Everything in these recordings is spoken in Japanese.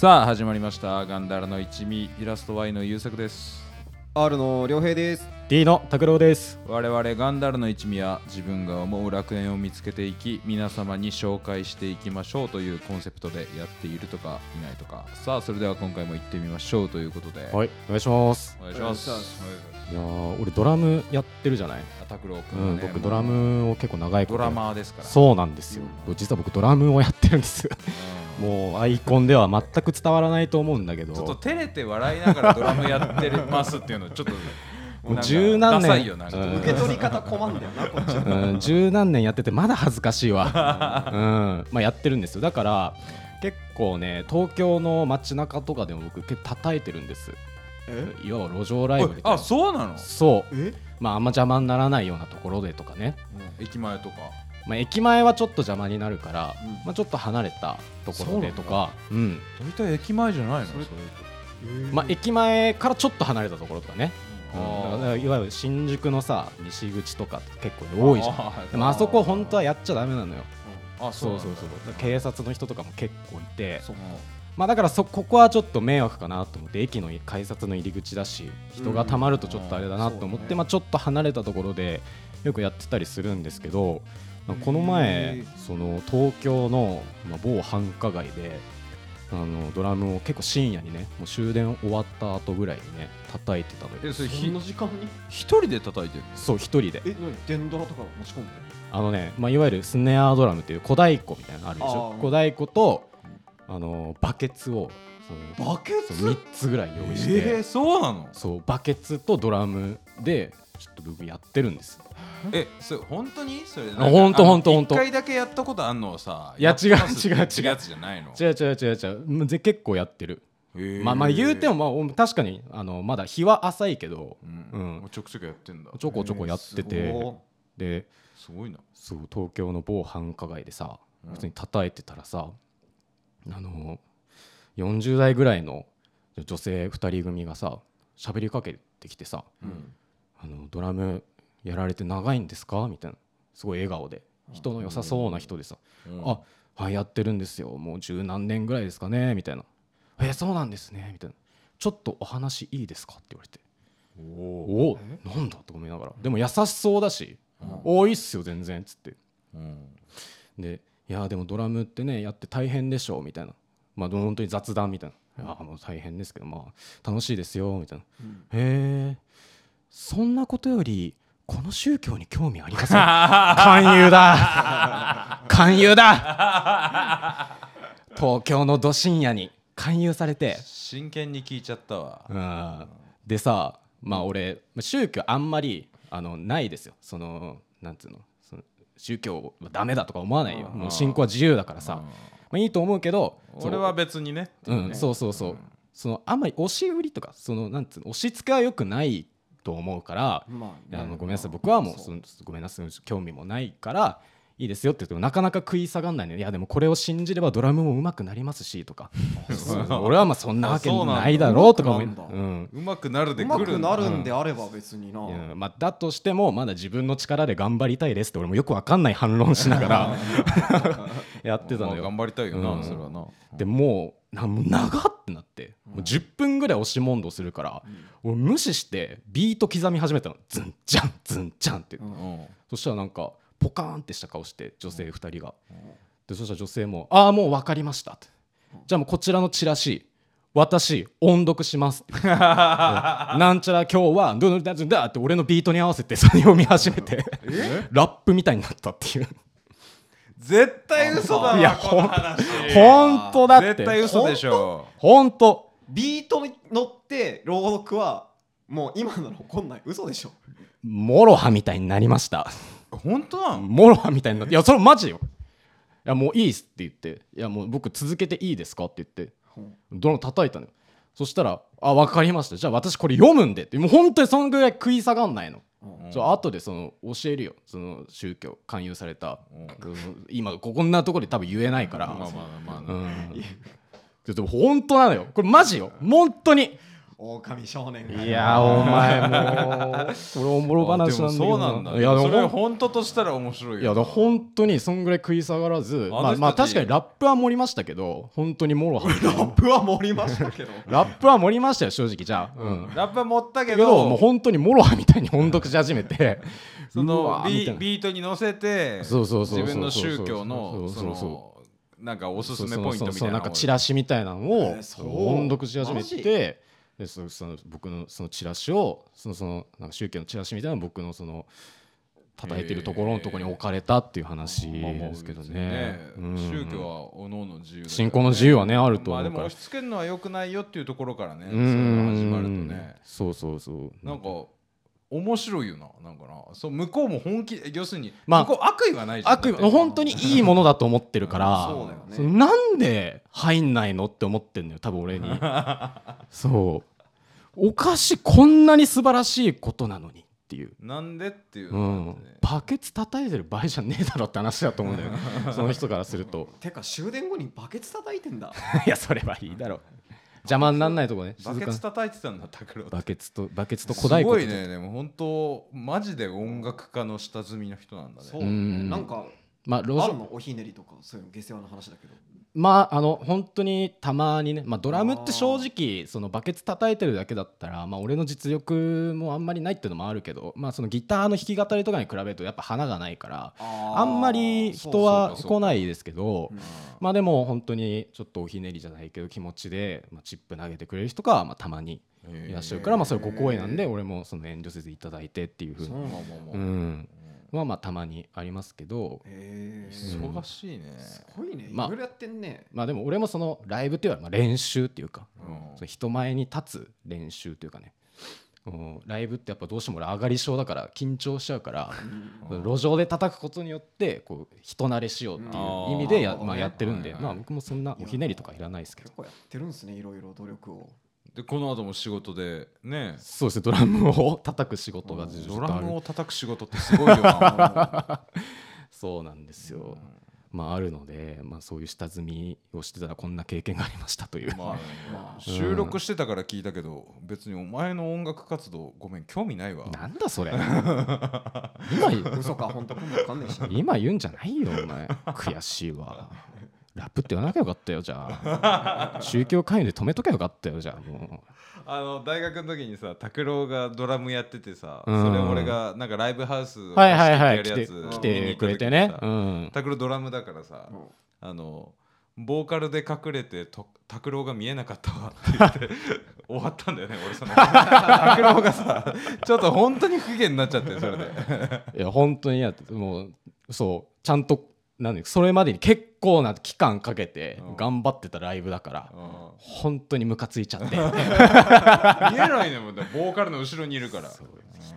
さあ始まりました。ガンダラの一味イラスト Y の優作です。R の良平です。D の拓郎です。我々ガンダルの一味は自分が思う楽園を見つけていき皆様に紹介していきましょうというコンセプトでやっているとかいないとか。さあそれでは今回も行ってみましょうということで。はいお願いします。お願いします。いやー俺ドラムやってるじゃない、あ拓郎う君はね、ん、僕ドラムを結構長いことドラマーですから。そうなんですよ、実は僕ドラムをやってるんですうんもうアイコンでは全く伝わらないと思うんだけど。ちょっと照れて笑いながらドラムやってますっていうのちょっともう十何年ダサいよな。んかうん。受け取り方困んだよなこっちうん、十何年やっててまだ恥ずかしいわ、うん。まあ、やってるんですよ。だから結構ね東京の街中とかでも僕結構叩いてるんです。え？いわば路上ライブみたいな。あそうなの、そう。え？まああんま邪魔にならないようなところでとかね。駅前とかまあ、駅前はちょっと邪魔になるから、うん。まあ、ちょっと離れたところでとか。うん。大体駅前じゃないの？まあ、駅前からちょっと離れたところとかね、うん。いわゆる新宿のさ西口とか結構多いじゃん。あーでもあそこ本当はやっちゃダメなのよ。あそうそうそう警察の人とかも結構いて。まあだからそここはちょっと迷惑かなと思って駅の改札の入り口だし人がたまるとちょっとあれだなと思って、うん。まあ、ちょっと離れたところでよくやってたりするんですけどまあこの前その東京の、まあ、某繁華街であのドラムを結構深夜にねもう終電終わった後ぐらいにね叩いてたのよ。えそれそひんな時間に？一人で叩いてるの？そう一人で。え何電ドラとか持ち込んであのね、まあ、いわゆるスネアドラムっていう小太鼓みたいなのあるでしょ？小太鼓とあのバケツをそのバケツ？そう3つぐらい用意して、えー、そうなの？そうバケツとドラムでちょっと僕やってるんですえそれ本当に？それあほんとほんとほんと一回だけやったことあんのをさいや違う違う違う。ってやつじゃないの？違う違う違う違う。うんぜ結構やってる、まあまあ言うてもまあお確かにあのまだ日は浅いけどうん、うん。ちょくちょくやってんだ。ちょこちょこやってすてごすごいな。そう東京の某繁華街でさ普通に叩いてたらさあの40代ぐらいの女性2人組がさ喋りかけてきてさうん。あのドラムやられて長いんですか？みたいな。すごい笑顔で。人の良さそうな人でさ。うん。あはいやってるんですよ。もう十何年ぐらいですかね？みたいな。えそうなんですね？みたいな。ちょっとお話いいですか？って言われて。おおなんだと思いながら。でも優しそうだしおいいっすよ全然っつって。うん。でいやでもドラムってねやって大変でしょ？みたいな。まあ本当に雑談みたいな、いやもう大変ですけどまあ楽しいですよみたいな、へえそんなことよりこの宗教に興味ありません 勧誘だ。勧誘だ。東京のど深夜に勧誘されて。真剣に聞いちゃったわ。うん。でさまあ俺宗教あんまりあのないですよ。そのなんつうの？その宗教はダメだとか思わないよ。もう信仰は自由だからさ、まあ、いいと思うけど俺は別にね。うん、そうそうそう、そのあんまり押し売りとかそのなんつうの？押し付けはよくないと思うから、まいやあのねごめんなさい。僕はもうごめんなさい。興味もないからいいですよって言ってもなかなか食い下がんないのよ。いやでもこれを信じればドラムも上手くなりますしとか。俺はまあそんなわけないだろうとか思い上手くなんだ。うん。うまくなるでうまく来るなるんであれば別にな。いやまあ、だとしてもまだ自分の力で頑張りたいですって俺もよくわかんない反論しながら やってたのよ。まあ頑張りたいよな、うん。それはな。でもうなもう長ってなって、もう10分ぐらい押し問答するから、俺無視してビート刻み始めたの。ズンジャンズンジャンって、うんそしたらなんかポカーンってした顔して女性2人が、でそしたら女性も「ああもう分かりました」ってじゃあもうこちらのチラシ私音読します なんちゃら今日はドゥドゥダドゥダって俺のビートに合わせてそれ読み始めてラップみたいになったっていう。絶対嘘だわいやこの話。本当だって。絶対嘘でしょ。本当ビートに乗って朗読はもう今なら怒んない。嘘でしょ。 MOROHAみたいになりました。本当なの？ MOROHAみたいになっていやそれマジよ。いやもういいっすって言って。いやもう僕続けていいですかって言って。ドラム叩いたのよ。そしたら「あ分かりました。じゃあ私これ読むんで」ってもう本当にそのぐらい食い下がんないの、じゃあ後でその教えるよ。その宗教勧誘された、うん。今ここんなところで多分言えないから、まあまあまあ、うんでも本当なのよ。これマジよ。本当に。狼少年が。いやーお前もうこれおもろ話なんだけどそうなんだ。いやでもそれ本当としたら面白いよ。いやだ本当にそんぐらい食い下がらずまあまあ確かにラップは盛りましたけど本当にもろは。ラップは盛りましたけど。ラップは盛りましたよ正直。じゃあ。うん。ラップは持ったけけどもうど本当にモロハみたいに音読し始めて。そのビートに乗せてそうそうそうそう自分の宗教のそそうそうそうのなんかおすすめポイントみたいななんかチラシみたいなのを音読し始めてでそその僕のそのチラシをそのそのなんか宗教のチラシみたいなのを僕のその叩いてるところのところに置かれたっていう話ですけどね。うん。宗教はおのおの自由ね。信仰の自由はねあると思うから。まあでも押し付けるのは良くないよっていうところからねうそういうの始まるとんね。そうそうそう。なんか面白いよななんかな。そう向こうも本気要するにまあ向こう悪意はないじゃん。悪意本当にいいものだと思ってるから、そうだよね。そのなんで入んないのって思ってんのよ多分俺に。そう。お菓子こんなに素晴らしいことなのにっていう、なんでっていううのがあっん。バケツ叩いてる場合じゃねえだろって話だと思うんだよね。その人からすると。てか終電後にバケツ叩いてんだ。いやそれはいいだろう邪魔になんないとこね。バケツ叩いてたんだ拓郎にバケツとバケツと小す太鼓とごいねでも本当マジで音楽家の下積みの人なんだね。そううん。なんかまあ路上あるの？おひねりとかそういうの下世話の話だけどまああの本当にたまにね、まあ、ドラムって正直そのバケツ叩いてるだけだったら、まあ、俺の実力もあんまりないっていうのもあるけど、まあ、そのギターの弾き語りとかに比べるとやっぱ花がないからあんまり人は来ないですけどうんまあでも本当にちょっとおひねりじゃないけど気持ちで、まあ、チップ投げてくれる人がまあたまにいらっしゃるから、まあ、それご光栄なんで俺もその遠慮せずいただいてっていうふうにまあまあたまにありますけど忙しいね。すごいね。いまあろいろやってんね。まあでも俺もそのライブっていうのはまあ練習っていうかうん。その人前に立つ練習というかね。うん。ライブってやっぱどうしても俺上がり症だから緊張しちゃうからうん。路上で叩くことによってこう人慣れしようっていう意味でや,、まあ、やってるんで、まあ、僕もそんなおひねりとかいらないですけど。結構やってるんですねいろいろ努力をでこの後も仕事でね。そうですねドラムを叩く仕事がドラムを叩く仕事ってすごいよな そうなんですよ、まああるので、まあ、そういう下積みをしてたらこんな経験がありましたという、まあ 収録してたから聞いたけど別にお前の音楽活動ごめん興味ないわ。なんだそれ。今言う。嘘か本当かもわかんないし今言うんじゃないよお前。悔しいわラップって言わなきゃよかったよじゃあ。宗教関与で止めときゃよかったよじゃあもあの大学の時にさ拓郎がドラムやっててさ、うん。それ俺がなんかライブハウスうはいはいはい来て貸してやるやつ来てくれてね。うん。拓郎ドラムだからさ、うん。あのボーカルで隠れてと拓郎が見えなかったわって言って 終わったんだよね俺その。拓郎がさちょっと本当に不機嫌になっちゃってそれで。いや本当にやって。もうそうちゃんとなんでそれまでに結構な期間かけてうん。頑張ってたライブだからうん。本当にムカついちゃって。見えないねもんだボーカルの後ろにいるから。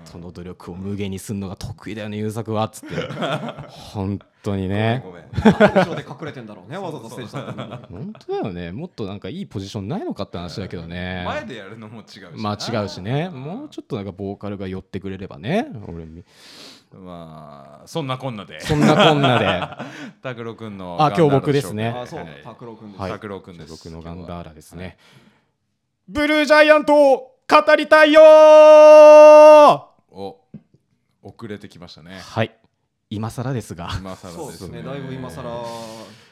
その努力を無限にするのが得意だよね優作はっつって。本当にね。後ろで隠れてん。だろうねわざとステージ本当だよね。もっとなんかいいポジションないのかって話だけどね。前でやるのも違うしまあ違うしね。もうちょっとなんかボーカルが寄ってくれればね俺みまあそんなこんなで。そんなこんなで。拓郎くんのあ今日僕ですね。あそうはい。拓郎くんです。はい。拓郎くんです。僕のガンダーラですね、は。い。ブルージャイアントを語りたいよー。お遅れてきましたね。はい。今更ですが、今更そうですね。だいぶ今更。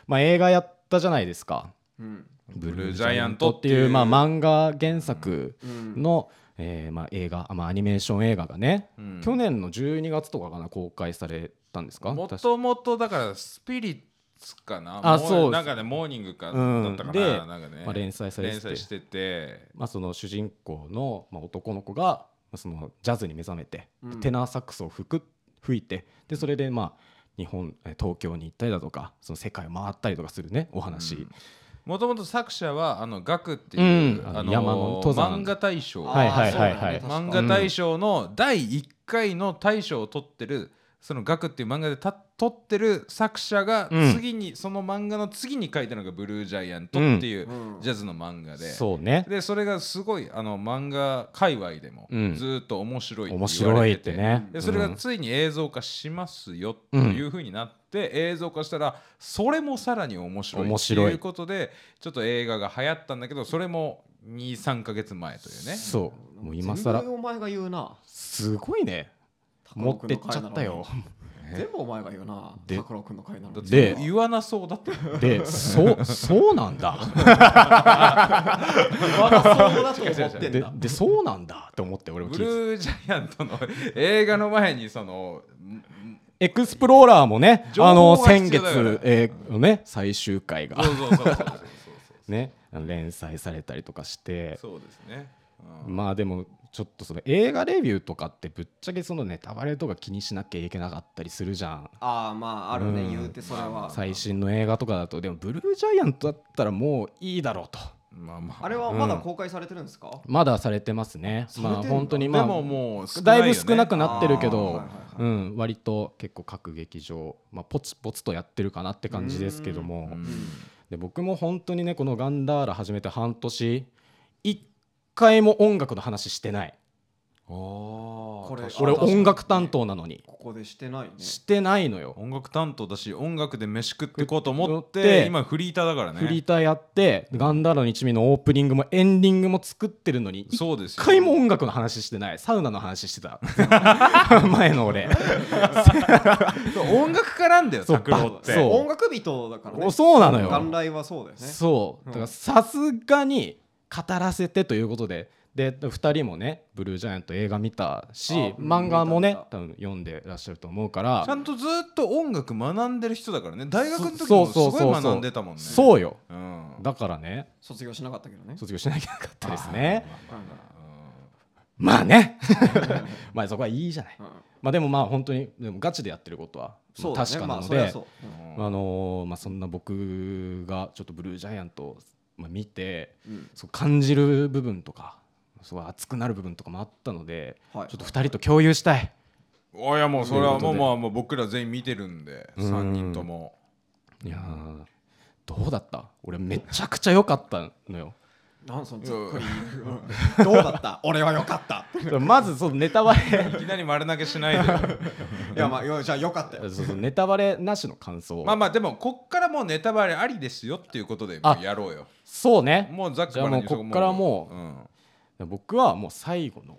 まあ、映画やったじゃないですか。うん。ブルージャイアントっていう、まあ、漫画原作うん。の、えーまあ、映画、まあ、アニメーション映画がね、うん。去年の12月とかかな公開されたんですか？もともとだからスピリッツかな？もあそう。なんかねモーニングかうんだったかな,、でなんかね、まあ、連載されてて。連載してて。まあ、その主人公の、まあ、男の子がまあそのジャズに目覚めて、うん。テナーサックスを吹く吹いてでそれでまあ日本え東京に行ったりだとかその世界を回ったりとかするねお話、もともと作者はあのガクっていう、うん。あの山の登山漫画大賞。はいはいはいはい。漫画大賞の第1回の大賞を取ってるその「ガク」っていう漫画でた撮ってる作者がうん。次に、その漫画の次に書いたのが「ブルージャイアント」っていううん。ジャズの漫画で、そうね。でそれがすごいあの漫画界隈でもうん。ずーっと面白いって面言わ白いれてて。ってね。でそれがうんついに映像化しますよというふうになって、映像化したらそれもさらに面白いって面白いいうことでちょっと映画が流行ったんだけどそれも23か月前というね。そう。もう今更。お前が言うな。すごいね持ってっちゃったよ。全部お前が言うな。で拓郎君の回なのに。だってで言わなそうだって。でそうそうなんだ。まだそうだと思ってんでだ。でそうなんだって思って俺もブ聞いてルージャイアントの映画の前にそのんエクスプローラーもね情報あのが先必要だから月、えーのね最終回が。そうそうそうそうそうね連載されたりとかしてそうですね、うんまあでもちょっとその映画レビューとかってぶっちゃけそのネタバレとか気にしなきゃいけなかったりするじゃん。ああまああるね、うん。言うてそれは、最新の映画とかだとでもブルージャイアントだったらもういいだろうと。まあまあ。あれはまだ公開されてるんですか、まだされてますね。まあ本当にまあでももう。少なだいぶ少なくなってるけど、はいうん、割と結構各劇場、まあ、ポツポツとやってるかなって感じですけども。うん。で僕も本当にねこの「ガンダーラ」始めて半年一回も音楽の話してない。これ俺音楽担当なのに。ここでしてないね。してないのよ。音楽担当だし音楽で飯食っていこうと思ってて今フリーターだからね。フリーターやって「ガンダーラの一味」のオープニングもエンディングも作ってるのに一そうですよ回も音楽の話してない。サウナの話してた。前の俺。音楽家なんだよそう拓郎って。そう。音楽人だからね。おそうなのよ。元来はそうだよね。そう。だからさすがに語らせてということで。で2人もね「ブルージャイアント」映画見たしあ漫画もね多分読んでらっしゃると思うから。ちゃんとずっと音楽学んでる人だからね。大学の時そうもすそうそう。ごい学んでたもんね。そうよ。うん。だからね。卒業しなかったけどね。卒業しなきゃなかったですね。うんまあね。まあそこはいいじゃない。うん。まあでもまあ本当にでもガチでやってることは確かなのでまあのーまあそんな僕がちょっとブルージャイアントをまあ見てうん。そう感じる部分とかすごい熱くなる部分とかもあったのではい。ちょっと2人と共有したい。おいやもうそれはもうまあもう僕ら全員見てるんでうん。3人とも。いやーどうだった？俺めちゃくちゃ良かったのよなんそのざっくりうんどうだった？俺はよかった。まずそのネタバレ。いきなり丸投げしないでよ。いやまあよじゃあよかったよ。そうそうネタバレなしの感想。をまあまあでもこっからもうネタバレありですよっていうことでもあうやろうよ。そうね。もうざっくじゃあもうこっからもううん僕はもう最後の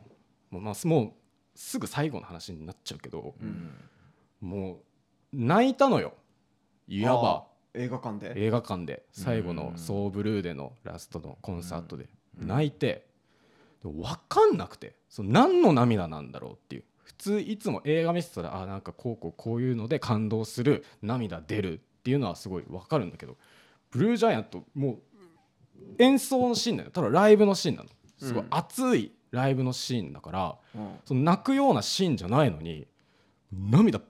もう,、まあ、もうすぐ最後の話になっちゃうけど、うん。もう泣いたのよ。いわば映画館で？映画館で。最後のうんソーブルーでのラストのコンサートで。うん。泣いて。分かんなくて。その何の涙なんだろうっていう。普通いつも映画見てたらあなんかこうこうこういうので感動する涙出るっていうのはすごい分かるんだけど。ブルージャイアントもう演奏のシーンなのただライブのシーンなの。すごいうん。熱いライブのシーンだから、うん。その泣くようなシーンじゃないのに涙ブ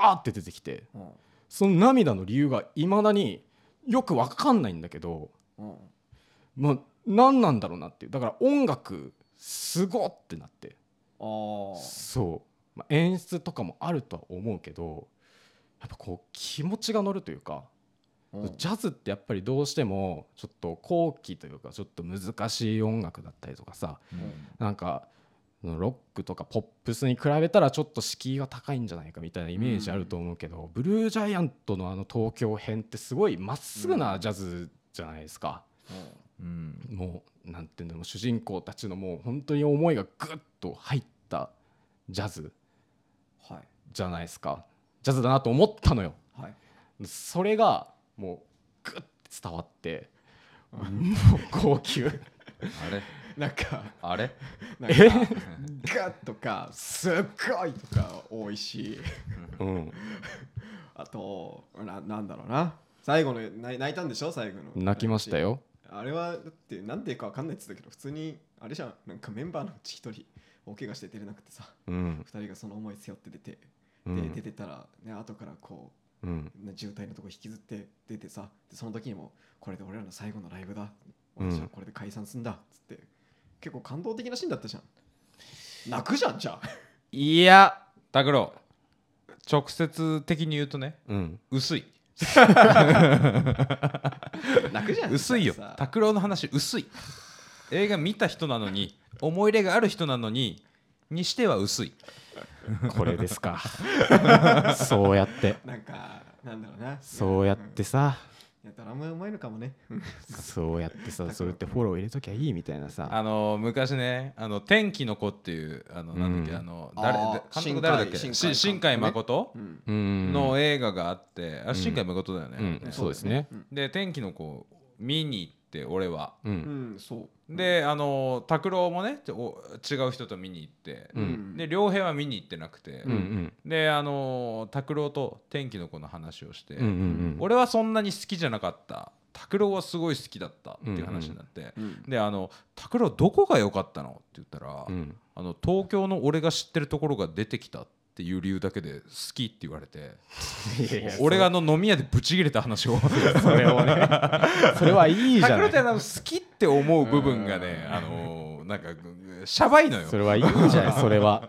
ワーって出てきて。うんその涙の理由がいまだによく分かんないんだけどうんまあ何なんだろうなっていう。だから音楽すごってなって。そう、まあ、演出とかもあるとは思うけどやっぱこう気持ちが乗るというか、うん。ジャズってやっぱりどうしてもちょっと後期というかちょっと難しい音楽だったりとかさなんかロックとかポップスに比べたらちょっと敷居が高いんじゃないかみたいなイメージあると思うけど、ブルージャイアントのあの東京編ってすごいまっすぐなジャズじゃないですか、うん。もうなんていうんだろう主人公たちのもう本当に思いがグッと入ったジャズはいじゃないですか。ジャズだなと思ったのよ。はい。それがもうグッて伝わって もう号泣あれ？なんかあれ？なんかガッとかすっごいとか多いし。うん。あとななんだろうな。最後の泣いたんでしょ？最後の。泣きましたよ。あれはだってなんでかわかんないって言ってたけど普通にあれじゃん。なんかメンバーのうち一人大怪我して出れなくてさ。うん。二人がその思い背負って出て、でうん。出てたらね後からこうん。うね渋滞のとこ引きずって出てさ。でその時にもこれで俺らの最後のライブだ。うん。私はこれで解散すんだ。っつって結構感動的なシーンだったじゃん。泣くじゃんじゃあ。いや拓郎直接的に言うとねうん。薄い。楽じゃん薄いよ。さ。拓郎の話薄い。映画見た人なのに思い入れがある人なのににしては薄い。これですか。そうやって。なんかなんだろうな。そうやってさいやドラムうまいのかもね。そうやってさそうやってフォロー入れときゃいいみたいなさ。あの昔ね「あの天気の子」っていうあのなんだっけ、うんあの誰監督誰だっけ？新海し新海誠？うん。うん。の映画があって、あ新海誠だよね、うん。そうですね。で天気の子見に行って俺は。ううんんそうであの拓郎もねお違う人と見に行って、うん。で両平は見に行ってなくて、うんうん。であの拓郎と天気の子の話をして、うんうんうん。俺はそんなに好きじゃなかった。拓郎はすごい好きだったっていう話になって、うんであの拓郎どこが良かったの？って言ったら、うん。あの東京の俺が知ってるところが出てきたっていう理由だけで好きって言われていやいや俺があの飲み屋でブチ切れた話を。それをね それはいいじゃない拓郎ってあの好きって思う部分がねあのなんかしゃばいのよ。それはいいじゃない それは。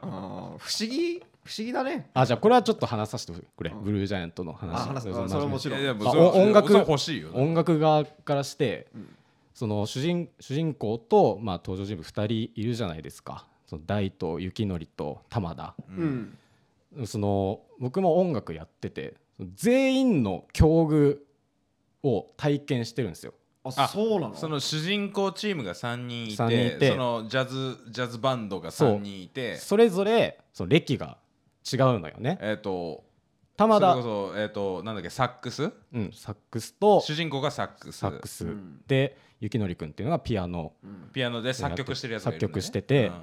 不思議不思議だね。あじゃあこれはちょっと話させてくれうん。ブルージャイアントの話。あ話すそうあそれはもちろん音楽欲しいよ音楽側からして、うん。その主人主人公と、まあ、登場人物2人いるじゃないですか。その大と雪のりと玉田。うんその僕も音楽やってて全員の境遇を体験してるんですよ。ああそうなの？その主人公チームが3人いて三人いて。そのジャズジャズバンドが3人いて。それぞれその歴が違うのよね。えっ、と玉田。それこそえっ、となんだっけサックス？うん、サックスと主人公がサックス。サックス、うん。で雪のりくんっていうのがピアノ。うん。ピアノで作曲してるやつがいるね。作曲しててうん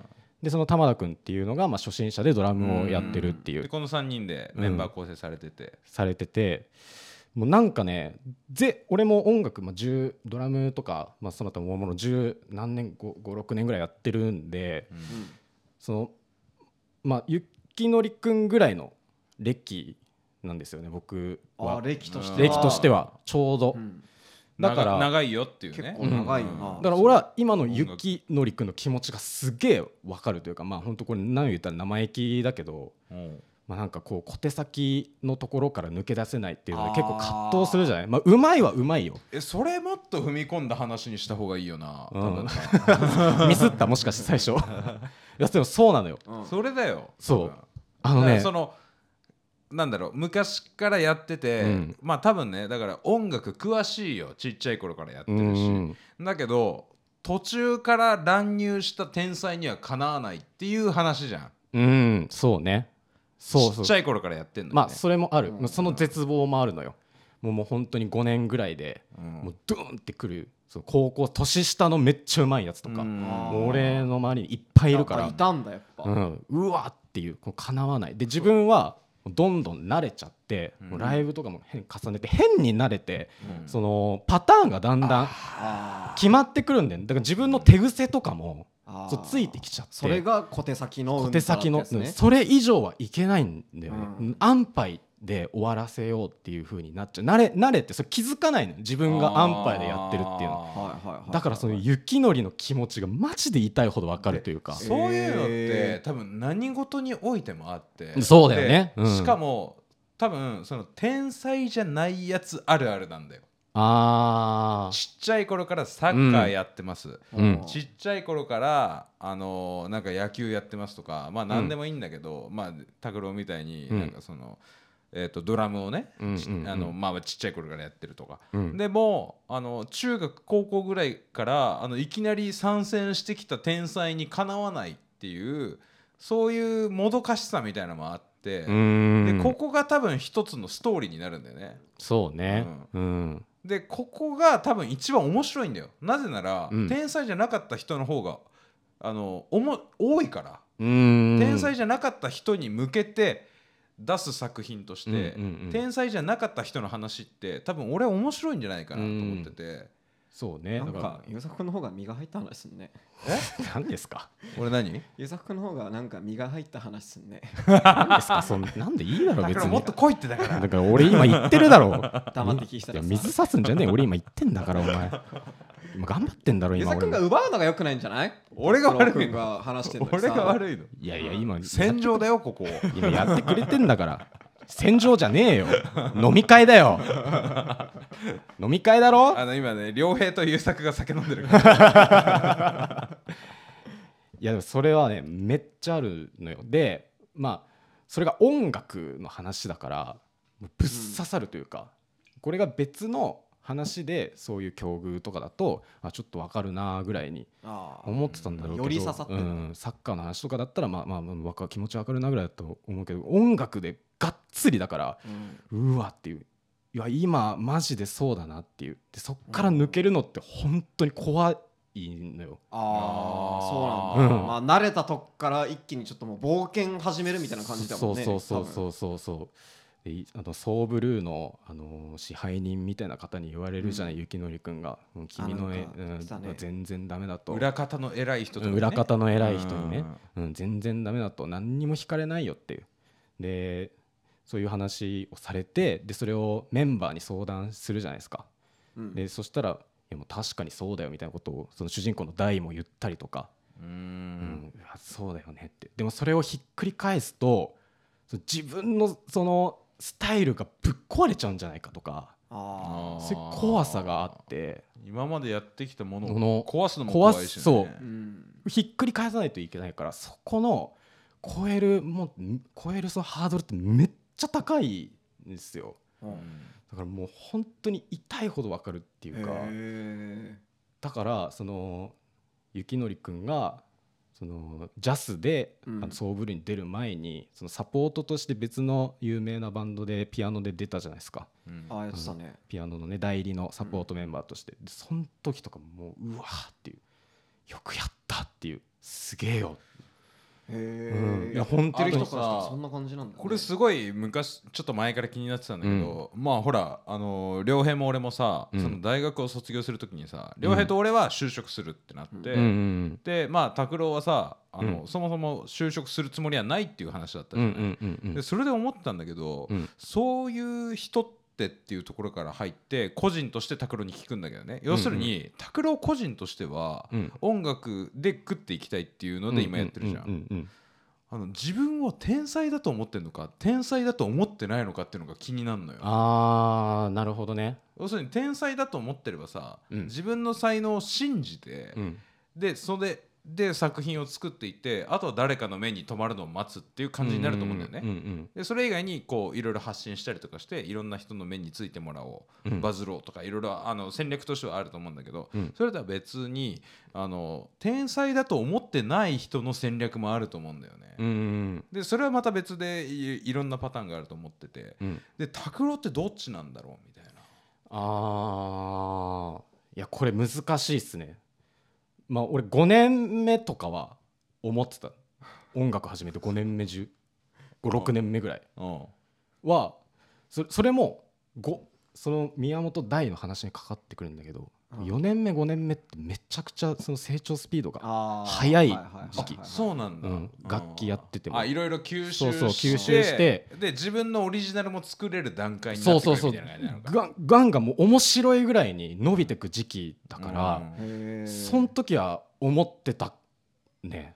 でその玉田くんっていうのが、まあ、初心者でドラムをやってるっていう。でこの3人でメンバー構成されてて、されててもうなんかねぜ俺も音楽、まあ、10ドラムとか、まあ、その他ももの10何年56年ぐらいやってるんでうん。うんそのまあ雪のりくんぐらいの歴なんですよね僕あは歴としては。歴としては。ちょうど、うんだから長長いよっていう結ね構長いよな。うんだから俺は今の雪のりくんの気持ちがすげえ分かるというかまあ本当これ何を言ったら生意気だけど、うん。まあ、なんかこう小手先のところから抜け出せないっていうので結構葛藤するじゃない？まあうまいはうまいよ。えそれもっと踏み込んだ話にした方がいいよな、うん。ミスったもしかして最初。いやでもそうなのよ。うん。それだよ。そう。あのね。そのなんだろう昔からやってて、うん。まあ多分ねだから音楽詳しいよちっちゃい頃からやってうるし、んだけど途中から乱入した天才にはかなわないっていう話じゃん。うんそうね。そうそう。ちっちゃい頃からやってんのよ、ね、まあそれもある、うん。その絶望もあるのよ。もうもう本当に5年ぐらいでうん。もうドーンってくるその高校年下のめっちゃうまいやつとか、俺の周りにいっぱいいるから。いたんだやっぱ。うん、うわっていうこう叶わない。で自分はどんどん慣れちゃって、うん。ライブとかも変重ねて変に慣れて、うん。そのパターンがだんだん決まってくるんだよだから自分の手癖とかもそうついてきちゃってそれが小手先の小手先の、ねそれ以上はいけないんだよね、うん。安牌で終わらせようっていう風になっちゃう。慣れ慣れてそれ気づかないのよ。自分が安牌でやってるっていうのあーはいはいはいだからその雪のりの気持ちがマジで痛いほど分かるというか。そういうのって、えー多分何事においてもあって。そうだよね。うん。でしかも多分その天才じゃないやつあるあるなんだよ。あー。ちっちゃい頃からサッカーやってます、うん。ちっちゃい頃からあのーなんか野球やってますとかまあ何でもいいんだけど、まあ拓郎みたいにうん。なんかその、えー、とドラムをね、うんちっちゃい頃からやってるとか、うん。でもあの中学高校ぐらいからあのいきなり参戦してきた天才にかなわないっていうそういうもどかしさみたいなのもあって、でここが多分一つのストーリーになるんだよね。そうね。うん。でここが多分一番面白いんだよ。なぜなら、うん。天才じゃなかった人の方があのおも多いから、天才じゃなかった人に向けて出す作品として、天才じゃなかった人の話って多分俺は面白いんじゃないかなと思ってて、そうね。なんか優作君の方が身が入った話すんね。ら 何ですか？俺何？優作君の方がなんか身が入った話すんね。何ですか？そんなんでいいだろ別にだからもっと来いってだから。だから俺今言ってるだろ黙って聞いてたらさ。水差すんじゃねえ。俺今言ってんだからお前。今頑張ってんだろ優今俺。作君が奪うのが良くないんじゃない？俺が悪いの？君が話してん俺さ。が悪いの？いやいや今。戦場だよここ。今やってくれてんだから戦場じゃねえよ。飲み会だよ。飲み会だろ？あの今ね良平と優作が酒飲んでるから。いやでもそれはねめっちゃあるのよ。でまあそれが音楽の話だからぶっ刺さるというか、これが別の話でそういう境遇とかだとあちょっとわかるなぐらいに思ってたんだろうけどより刺さってるうん、サッカーの話とかだったらまあまあまあ気持ちわかるなぐらいだと思うけど音楽でがっつりだからうん。うわっていう。いや今マジでそうだなっていう。でそっから抜けるのって本当に怖いのよ。ああそうなんだ、うん。まあ慣れたとこから一気にちょっともう冒険始めるみたいな感じだもんねそうそうそうそうそうあのソーブルーの、あのー支配人みたいな方に言われるじゃない、雪のりくんが「うん君の絵うんね全然ダメだ」と。裏方の偉い人とか、ね、裏方の偉い人にね、うん、全然ダメだと。何にも惹かれないよっていう。でそういう話をされてでそれをメンバーに相談するじゃないですか。うん。でそしたら「いやもう確かにそうだよ」みたいなことをその主人公の大も言ったりとか。うん。そうだよねって。でもそれをひっくり返すとその自分のそのスタイルがぶっ壊れちゃうんじゃないかとか。あそういう怖さがあって。今までやってきたものを壊すのも怖いし、ね、壊すあう。ん。ひっくり返さないといけないからそこの超えるもうん超えるそのハードルってめっちゃ高いんですよ。うん。だからもう本当に痛いほどわかるっていうか。へだからその雪のりくんがそのジャスで、うん。あのソーブルーに出る前にそのサポートとして別の有名なバンドでピアノで出たじゃないですか。うん。ーああやってたね。ピアノのね代理のサポートメンバーとして、でその時とかもううわーっていう。よくやったっていう。すげえよへえ、いや本当に。さそんな感じなんだ、ね、これすごい昔ちょっと前から気になってたんだけど、まあほらあの良平も俺もさ、うん。その大学を卒業するときにさ良平と俺は就職するってなって、うんうんでまあ拓郎はさあの、うん。そもそも就職するつもりはないっていう話だったうんうじゃない、んうんうんでそれで思ったんだけど、うん。そういう人ってっていうところから入って個人として拓郎に聞くんだけどね。要するに拓郎個人としては、うん。音楽で食っていきたいっていうので今やってるじゃん,、ううんうん。あの自分を天才だと思ってるのか天才だと思ってないのかっていうのが気になるのよ。あーなるほどね。要するに天才だと思ってればさ、うん。自分の才能を信じて、うん。でそれで作品を作っていってあとは誰かの目に留まるのを待つっていう感じになると思うんだよね、うんうんでそれ以外にこういろいろ発信したりとかしていろんな人の目についてもらおう、うんバズろうとかいろいろあの戦略としてはあると思うんだけど、うん。それとは別にあの天才だと思ってない人の戦略もあると思うんだよね。うんうん。でそれはまた別でいいろんなパターンがあると思っててうん。で拓郎ってどっちなんだろうみたいな。あー。いやこれ難しいっすねまあ俺5年目とかは思ってた。音楽始めて5年目中。56年目ぐらい。うん。はそそれもごその宮本大の話にかかってくるんだけど、うん4年目5年目ってめちゃくちゃその成長スピードが、あー。早い時期。そうなんだ、うん。楽器やってても。あいろいろ吸収して。そうそう吸収して。で自分のオリジナルも作れる段階になそうってくそうそうるみたいな感じなのかガンガンがもう面白いぐらいに伸びてく時期だから、うん。その時は思ってたね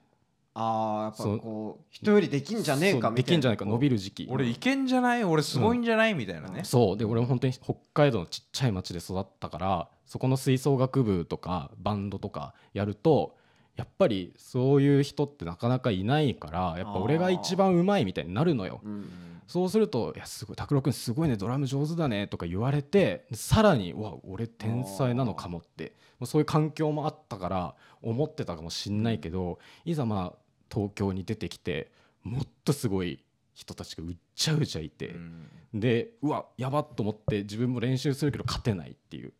ああやっぱそう。こう人よりできんじゃねえかみたいな。できんじゃないか伸びるる時期。俺いけんじゃない？俺すごいんじゃない、みたいなね、そう。で俺も本当に北海道のちっちゃい町で育ったからそこの吹奏楽部とかバンドとかやるとやっぱりそういう人ってなかなかいないからやっぱ俺が一番うまいみたいになるのよ。うんうんそうすると「いやすごい拓郎君すごいねドラム上手だね」とか言われてさらに「うわ俺天才なのかも」って。そういう環境もあったから思ってたかもしんないけどいざまあ東京に出てきてもっとすごい人たちがうっちゃうちゃいて、うん。でうわやばっと思って自分も練習するけど勝てないっていう。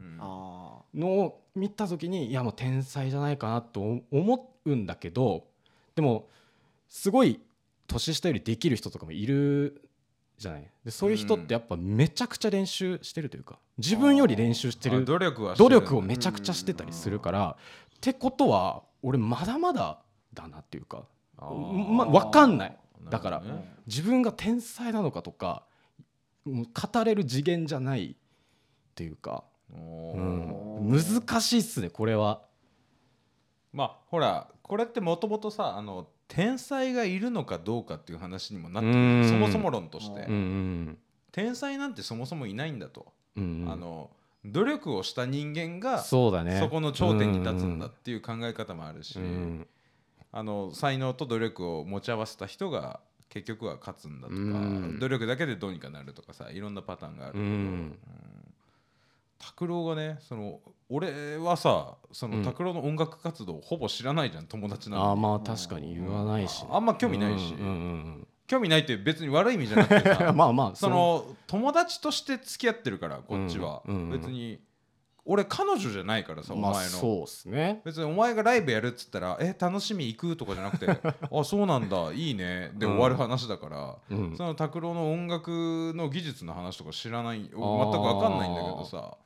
のを見た時にいやもう天才じゃないかなと思うんだけどでもすごい年下よりできる人とかもいるじゃない。でそういう人ってやっぱめちゃくちゃ練習してるというか自分より練習してるあ努力は努力をめちゃくちゃしてたりするからってことは俺まだまだだなっていうかま分かんない。だからね。自分が天才なのかとか語れる次元じゃないっていうか、うん、難しいっすねこれは。まあほらこれってもともとさあの天才がいるのかどうかっていう話にもなってる。そもそも論として。天才なんてそもそもいないんだと、うんうん。あの努力をした人間がそうだね。そこの頂点に立つんだっていう考え方もあるし、うんうんあの才能と努力を持ち合わせた人が結局は勝つんだとか、うん。努力だけでどうにかなるとかさいろんなパターンがあるけど、うん。うん。拓郎がねその俺はさそのうん。拓郎の音楽活動ほぼ知らないじゃん友達なのにああまあ確かに言わないしね、あんま興味ないし。興味ないって別に悪い意味じゃなくて まあまあその友達として付き合ってるからこっちは、別に俺彼女じゃないからさ、まあお前の。そうっすね。別にお前がライブやるっつったら「え楽しみ行く?」とかじゃなくて「あそうなんだいいね」で終わる話だから、うん。その拓郎の音楽の技術の話とか知らない全く分かんないんだけどさ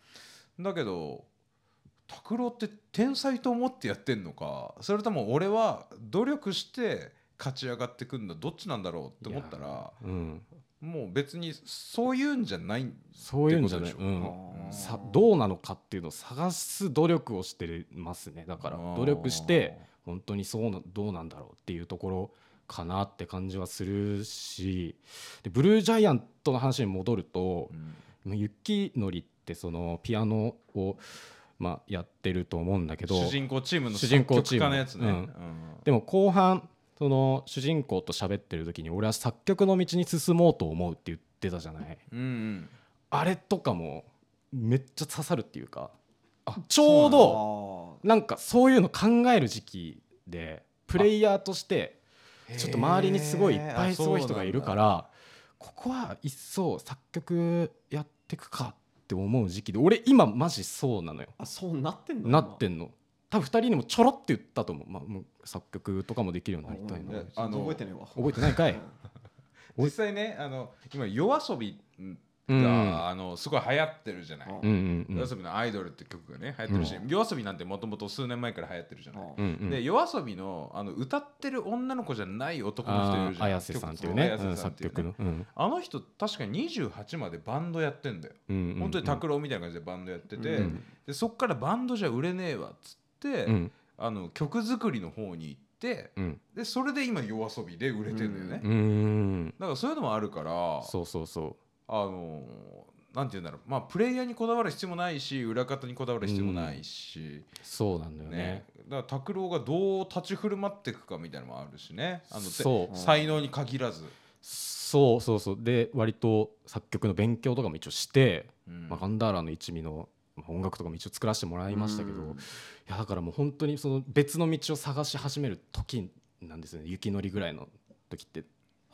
だけど拓郎って天才と思ってやってんのかそれとも俺は努力して勝ち上がってくんだどっちなんだろうって思ったらうんもう別にそういうんじゃないそういうんじゃない、うん、さどうなのかっていうのを探す努力をしてますね。だから努力して本当にそうなどうなんだろうっていうところかなって感じはするし。でブルージャイアントの話に戻るとうん。雪のりってそのピアノを、まあ、やってると思うんだけど主人公チームの主人公チームのやつね、うん。うん。でも後半その主人公と喋ってる時に俺は作曲の道に進もうと思うって言ってたじゃない。うんうん。あれとかもめっちゃ刺さるっていうかちょうどあなんかそういうの考える時期でプレイヤーとしてちょっと周りにすごいいっぱいすごい人がいるからここは一層作曲やってくかって思う時期で俺今マジそうなのよ。あそうなってんの？なってんの多分2人にもちょろって言ったと思う,、まあ、もう作曲とかもできるようになりたいなうんあの覚えてないわ。覚えてないかい。実際ねあの今夜遊びが、うん。あのすごい流行ってるじゃない、うん。うんうんうん。夜遊びのアイドルって曲がね流行ってるし、夜遊びなんてもともと数年前から流行ってるじゃない、うん。うんで夜遊びのあの歌ってる女の子じゃない男の人いあるじゃん。ー綾瀬さんっていうね。曲うん作そう綾瀬さんっていうね。曲の。うん。あの人確かに28までバンドやってんだよ、うんうんうん。本当に拓郎みたいな感じでバンドやってて、うん。でそっからバンドじゃ売れねえわっつって、うん。あの曲作りの方に行ってうん。でそれで今夜遊びで売れてんだよね、だからそういうのもあるからそうそうそあのなんて言うんだろう。まあプレイヤーにこだわる必要もないし裏方にこだわる必要もないし、うそうなんだよね。ね。だから拓郎がどう立ち振る舞っていくかみたいなのもあるしね。あのてそう。才能に限らず、そうそうそう。で割と作曲の勉強とかも一応して、うん。まあ、ガンダーラの一味のまあ音楽とかも一応作らせてもらいましたけど、うん。いやだからもう本当にその別の道を探し始める時なんですよね。雪のりぐらいの時って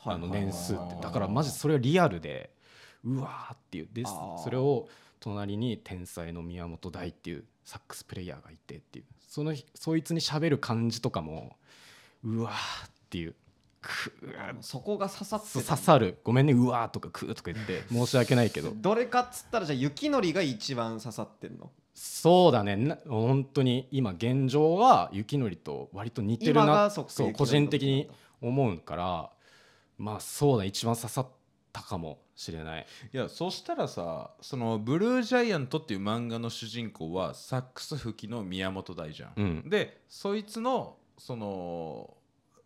あの年数って。だからマジそれはリアルでうわーっていう。でそれを隣に天才の宮本大っていうサックスプレイヤーがいてっていう。そのそいつに喋る感じとかもうわーっていうくそこが刺さって刺さる。ごめんね。うわーとかくーとか言って。申し訳ないけど。どれかっつったらじゃあ雪のりが一番刺さってんの？そうだね。な本当に今現状は雪のりと割と似てる今ながそっかそう個人的に思うからまあそうだ一番刺さったかもしれない。いやそしたらさその「ブルージャイアント」っていう漫画の主人公はサックス吹きの宮本大じゃん、うん。でそいつのその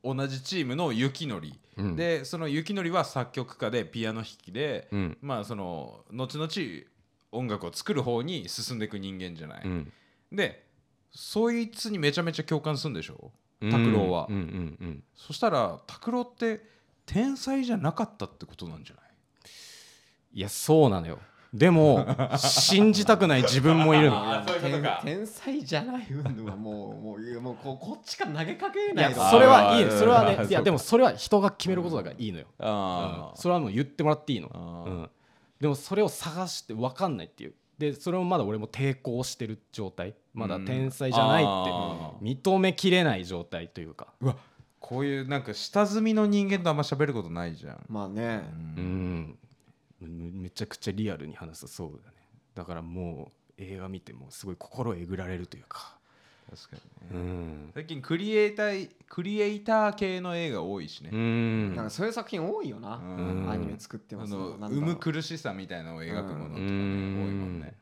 同じチームの雪のり、うん。でその雪のりは作曲家でピアノ弾きで、うん。まあその後々音楽を作る方に進んでいく人間じゃない、うん。でそいつにめちゃめちゃ共感するんでしょ？拓郎は、うんうんうん。そしたら拓郎って天才じゃなかったってことなんじゃない？いやそうなのよでも信じたくない自分もいるの。あーそういうことか。天天才じゃない運はもうもういやもうここっちから投げかけいないのやそれはいいそれはねい。やでもそれは人が決めることだからいいのよ、うん。あそれはもう言ってもらっていいの、うん、でもそれを探して分かんないっていう。でそれをまだ俺も抵抗してる状態。まだ天才じゃないってあ認めきれない状態というか。うわこういうなんか下積みの人間とあんま喋ることないじゃん、まあね。うんめめちゃくちゃリアルに話すそうだね。だからもう映画見てもすごい心えぐられるというか。確かにうね、ん。最近クリエイタークリエイター系の映画多いしね、うん。なんかそういう作品多いよな、うん。アニメ作ってあますの。生む苦しさみたいなのを描くものとかね、うん多いもんね。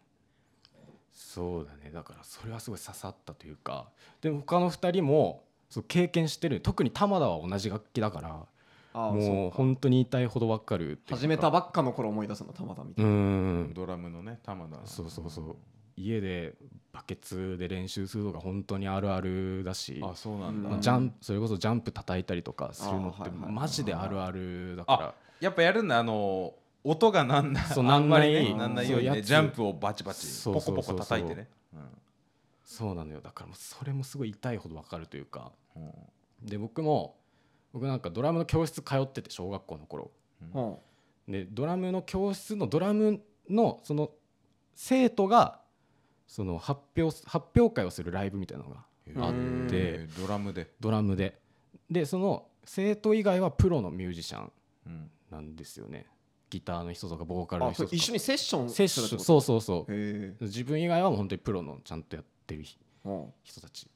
そうだね。だからそれはすごい刺さったというか。でも他の2人もそう経験してる。特に玉田は同じ楽器だからもう本当に言いたいほど分かる始めたばっかの頃思い出すのたまたみたういな、ん。ドラムのね玉田。そうそうそう。家でバケツで練習するのが本当にあるあるだし。あそうなんだ、まあジャンそれこそジャンプ叩いたりとかするのってマジであるあるだかやっぱやるんだ。あの音がなんないそうあんまりねなんないなんないようにねジャンプをバチバチポコポコ叩いてね。らそうなのよ。だからもうそれもすごい痛いほど分かるというか。うんうん。で僕も僕なんかドラムの教室通ってて小学校の頃。うん。でドラムの教室のドラムのその生徒がその発表発表会をするライブみたいなのがあっうんて。えードラムで、ドラムで。でその生徒以外はプロのミュージシャンうん。なんですよね。ギターの人とかボーカルの人とか。れ一緒にセッションセッションそうそうそう。自分以外はもう本当にプロのちゃんとやってるうん。人たち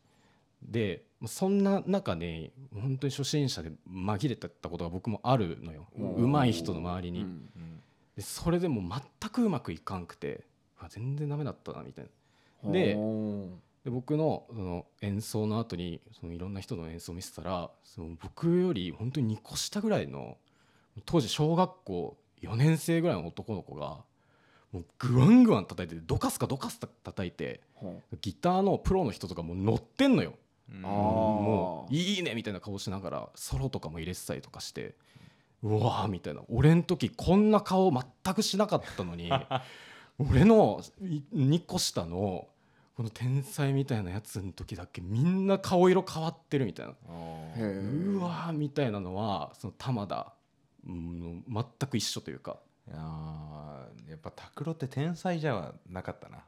でそんな中ね本当に初心者で紛れてたことが僕もあるのよ。うん上手い人の周りに、うんうん。でそれでもう全くうまくいかんくて全然ダメだったなみたいな。で僕のその演奏の後にそのいろんな人の演奏を見せたらその僕より本当に2個下ぐらいの当時小学校4年生ぐらいの男の子がもうグワングワン叩いてドカスカドカスカ叩いてギターのプロの人とかもう乗ってんのよもういいねみたいな顔しながらソロとかも入れてたりとかしてうわーみたいな。俺ん時こんな顔全くしなかったのに 俺の2個下のこの天才みたいなやつの時だけみんな顔色変わってるみたいな。うわーみたいなのはその玉田うん全く一緒というかいやーやっぱ拓郎って天才じゃなかったな。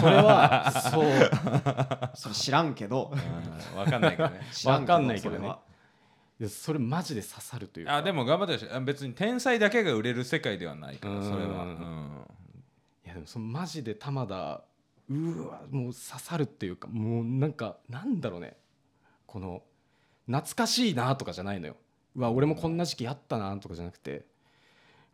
それは そう。それ知らんけど。うんわかんないけどね。知らわかんないけどね。それは。いやそれマジで刺さるというか。あでも頑張ってほしい。あ別に天才だけが売れる世界ではないからそれは、うん。うんいやでもそのマジで玉田うわもう刺さるっていうかもうなんかなんだろうね。この懐かしいなとかじゃないのよ。うわ俺もこんな時期あったなとかじゃなくて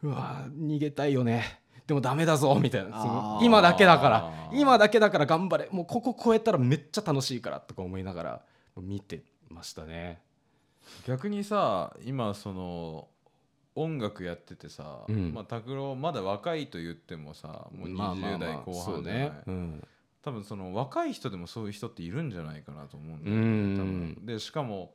うわ逃げたいよね。でもダメだぞみたいな。今だけだから。今だけだから頑張れ。もうここ超えたらめっちゃ楽しいからとか思いながら見てましたね。逆にさ今その音楽やっててさ、うん。まあ拓郎まだ若いと言ってもさもうまあまあ20代まあ後半じゃない、ね。うん。多分その若い人でもそういう人っているんじゃないかなと思うんだうよねん。多分。でしかも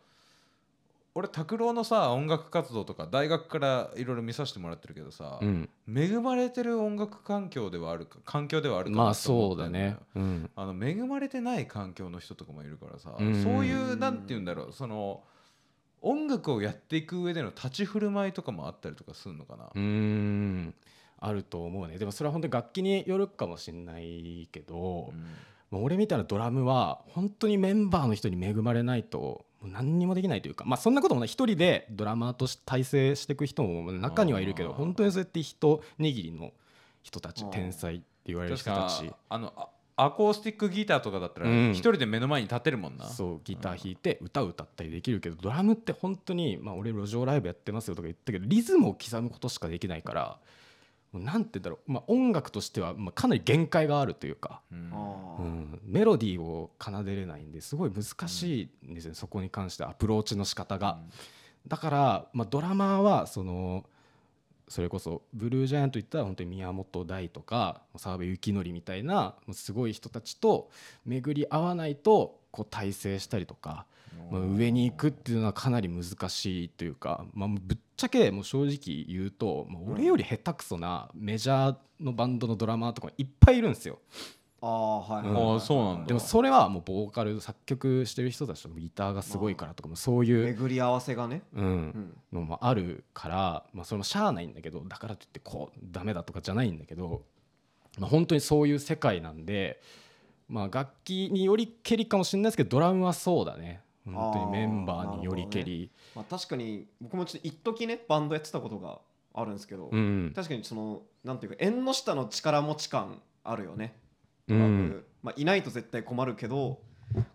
俺拓郎のさ音楽活動とか大学からいろいろ見させてもらってるけどさ、うん。恵まれてる音楽環境ではあるか環境ではあるかなまあと思そうだね。うん。あの恵まれてない環境の人とかもいるからさ、うん。そういうなんて言うんだろうその音楽をやっていく上での立ち振る舞いとかもあったりとかするのかな、うーん。あると思うね。でもそれは本当に楽器によるかもしれないけど、うん。まあ俺みたいなドラムは本当にメンバーの人に恵まれないともう何にもできないというかまあそんなこともない。一人でドラマーとして体制していく人も中にはいるけど本当にそうやって一握りの人たち天才って言われる人たち。あのあアコースティックギターとかだったらうん。一人で目の前に立てるもんな、そうギター弾いて歌を歌ったりできるけどドラムって本当にまあ俺路上ライブやってますよとか言ったけどリズムを刻むことしかできないからなんて言うんだろう、まあ、音楽としてはまあかなり限界があるというか、うん。うん、メロディーを奏でれないんですごい難しいんですよね、そこに関してアプローチの仕方が。だから、まあ、ドラマーはそのそれこそブルージャイアントといったら本当に宮本大とか澤部幸則みたいなもうすごい人たちと巡り合わないとこう体制したりとか、まあ、上に行くっていうのはかなり難しいというか、まあ、ぶっちゃけもう正直言うと、まあ、俺より下手くそなメジャーのバンドのドラマーとかいっぱいいるんですよ。あーはいはいうんはいはい。あーそうなんだ。でもそれはもうボーカル作曲してる人たちとギターがすごいからとかもそういう、巡り合わせがね。うん。う、んのもあるから、まあ、それもしゃあないんだけどだからといってこうダメだとかじゃないんだけど、まあ、本当にそういう世界なんで、まあ、楽器によりけりかもしれないですけどドラムはそうだね本当にメンバーによりけり、まあ、確かに僕もちょっと一時ねバンドやってたことがあるんですけど、うん。確かにそのなんていうか縁の下の力持ち感あるよね。うん。まあ、いないと絶対困るけど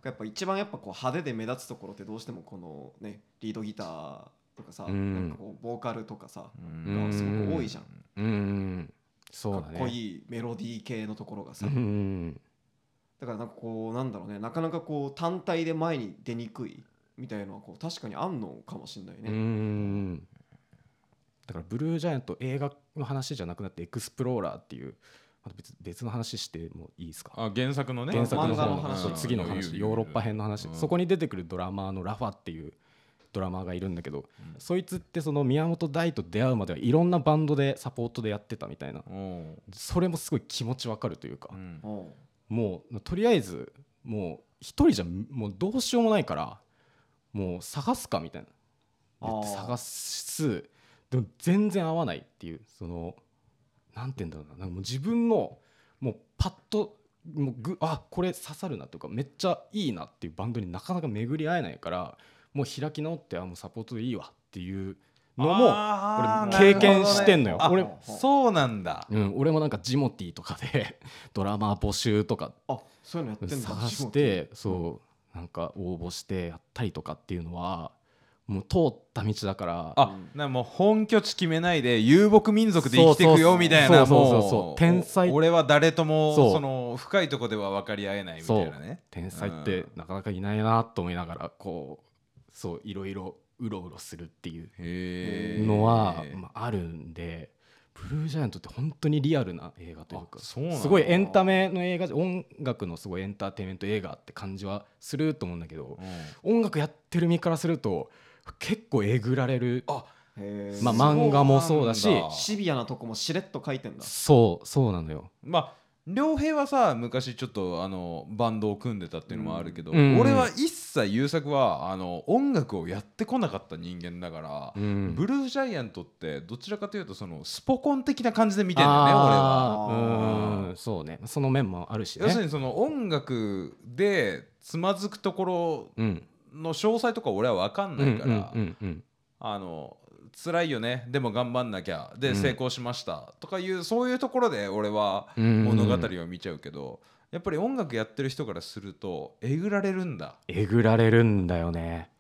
やっぱ一番やっぱこう派手で目立つところってどうしてもこのねリードギターとかさ、うん。なんかこうボーカルとかさ、うん。がすごく多いじゃん、うん。そうだね。かっこいいメロディー系のところがさ、うだからなんかこうなんだろうねなかなかこう単体で前に出にくいみたいなのはこう確かにあんのかもしれないうね。ん。だからブルージャイアント映画の話じゃなくなってエクスプローラーっていうまた別別の話してもいいですか？あ原作のね。原作の話次の話ヨーロッパ編の話、そこに出てくるドラマーのラファっていうドラマーがいるんだけど、そいつってその宮本大と出会うまではいろんなバンドでサポートでやってたみたいな。それもすごい気持ちわかるというか、もうとりあえずもう一人じゃもうどうしようもないからもう探すかみたいな。言ってあー。探すでも全然合わないっていうそのなんて言うんだろうな。なんかもう自分のもうパッともうぐあこれ刺さるなとかめっちゃいいなっていうバンドになかなか巡り合えないからもう開き直ってあもうサポートでいいわっていうのも俺経験してんのよ。ねあそうなんだ。うん、俺もなんかジモティーとかで ドラマー募集とかあそういうのやってんだ探してそうなんか応募してやったりとかっていうのはもう通った道だから。あなもう本拠地決めないで遊牧民族で生きていくよみたいなそうそうそうもそう。天才俺は誰ともその深いとこでは分かり合えないみたいなね。天才ってなかなかいないなと思いながらこうそういろいろうろうろするっていうのは、まあ、あるんでブルージャイアントって本当にリアルな映画というかすごいエンタメの映画音楽のすごいエンターテインメント映画って感じはすると思うんだけどうん。音楽やってる身からすると結構えぐられるあまあ漫画もそうだしシビアなとこもしれっと書いてんだ。そうそうなのよ。まあ良平はさ昔ちょっとあのバンドを組んでたっていうのもあるけど、うん。俺は一切優作はあの音楽をやってこなかった人間だから、うん。ブルージャイアントってどちらかというとそのスポコン的な感じで見てんだよね俺は。うん。そうね。その面もあるしね。要するにその音楽でつまずくところうん。の詳細とか俺は分かんうんないから、あの辛いよね。でも頑張んなきゃ。でうん。成功しました、とかいうそういうところで俺はうん。物語を見ちゃうけど、やっぱり音楽やってる人からするとえぐられるんだ。えぐられるんだよね。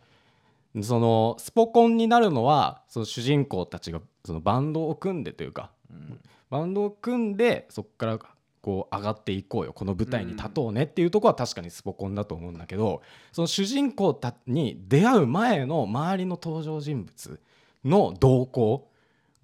そのスポコンになるのはその主人公たちがそのバンドを組んでというかうん。バンドを組んでそこからこう上がっていこうよ。この舞台に立とうね。っていうところは確かにスポコンだと思うんだけどその主人公たに出会う前の周りの登場人物の動向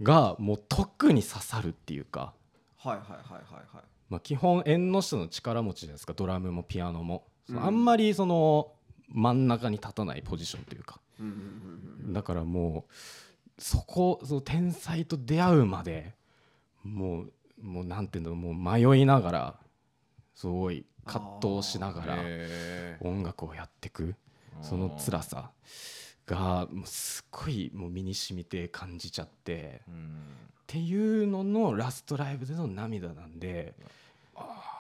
がもう特に刺さるっていうか、はいはいはいはいはい。まあ、基本縁の下の力持ちじゃないですか。ドラムもピアノも、うん。あんまりその真ん中に立たないポジションというか。うんうんうんうんだからもうそこその天才と出会うまでもうもうなんていうんだろう。もう迷いながらすごい葛藤しながらへ音楽をやってく。ーその辛さがもうすっごいもう身に染みて感じちゃって。うん。っていうののラストライブでの涙なんで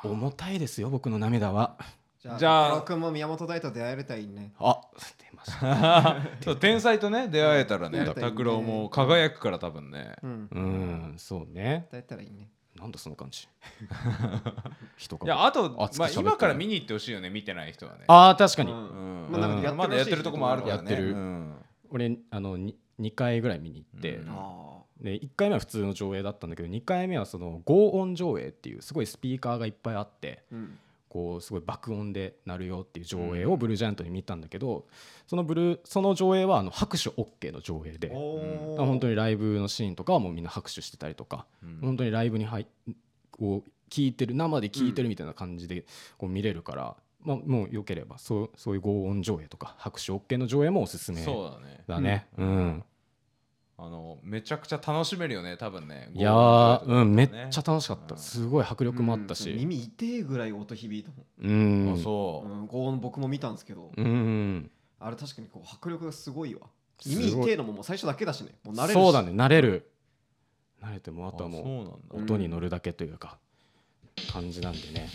重たいですよ僕の涙は。じゃあじゃあじゃあ君も宮本大と出会えるといいね。あ出ました。そう天才とね出会えたらね。拓郎も輝くから多分ね。うん。うんそうね。出会えたらいいねなんだその感じ。人が。いやあとまあ今から見に行ってほしいよね見てない人はね。あー確かに、まだやってるとこもあるからね。やってる。うん。俺あの 2, 2回ぐらい見に行って、うん。あで1回目は普通の上映だったんだけど2回目はその合音上映っていうすごいスピーカーがいっぱいあって。ーうんこうすごい爆音で鳴るよっていう上映をブルージャイアントに見たんだけどそのブルーその上映はあの拍手 OK の上映で本当にライブのシーンとかはもうみんな拍手してたりとかうん。本当にライブに入っこう聞いてる生で聞いてるみたいな感じでこう見れるから、まあ、もうよければそうそういう合音上映とか拍手 OK の上映もおすすめそうだねだね。うんあのめちゃくちゃ楽しめるよね多分ねいやー、ゴールうん、めっちゃ楽しかった。すごい迫力もあったうんし。耳痛いぐらい音響いたうん。あそうもん、うん、こう僕も見たんですけど、うんうん。あれ確かにこう迫力がすごいわ耳痛いのももう最初だけだしねもう慣れるしそうだね、慣れる。慣れてもあとはもあそうなんだう音に乗るだけというか、感じなんでね。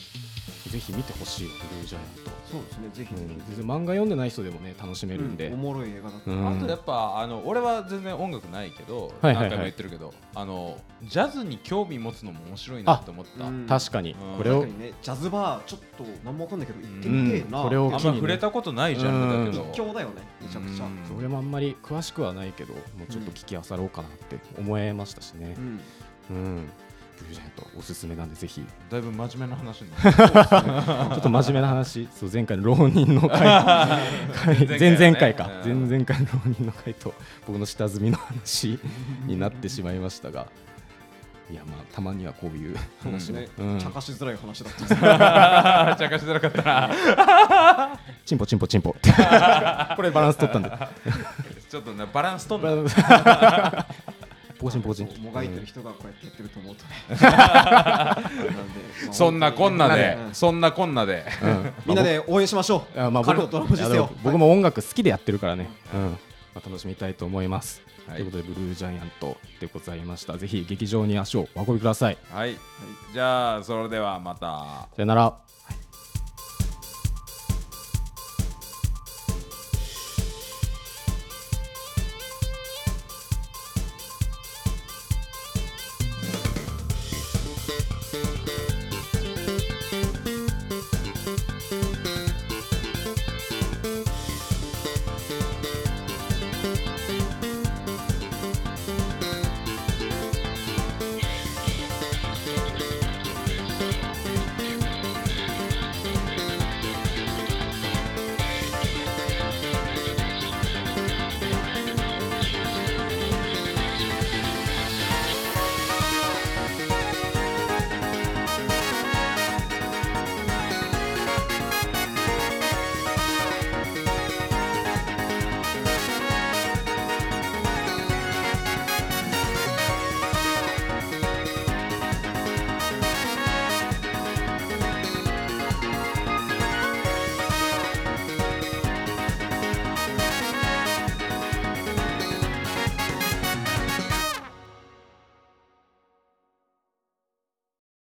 ぜひ見てほしい、ブルージャイアント。そうですねぜひ。うん全然漫画読んでない人でもね、楽しめるんで。うんお。もろい映画だった、うん。あとやっぱあの俺は全然音楽ないけど、はいはいはい。何回も言ってるけどあのジャズに興味持つのも面白いなって思った。確かに。うん、これをねジャズバーちょっと何もわかんないけど行ってみてえな、うん。これをんま触れたことないジャンルだけど、一強だよねめちゃくちゃ、うん。俺もあんまり詳しくはないけど、もうちょっと聞き漁ろうかなって思えましたしね。う。ん。うん。ブルージャイアントおすすめなんでぜひ。だいぶ真面目な話になる。ちょっと真面目な話。そう前回の浪人の回。回。前々回か。前うん。々回の浪人の回と僕の下積みの話になってしまいましたが。いやまあたまにはこういう話も、ねうん。茶化しづらい話だった。茶化しづらかったな。チンポチンポチンポこれバランス取ったんで。ちょっとねバランス取んだバランスポコチンポコチンもがいてる人がこうやってやってると思うとね。そんなこんなでうん。そんなこんなで。うん。みんなで応援しましょう。あまあ僕彼のドラム僕も音楽好きでやってるからね、うん。まあ、楽しみたいと思います、はい。ということでブルージャイアントでございました。ぜひ劇場に足をお運びください。はい。じゃあそれではまた。さよなら「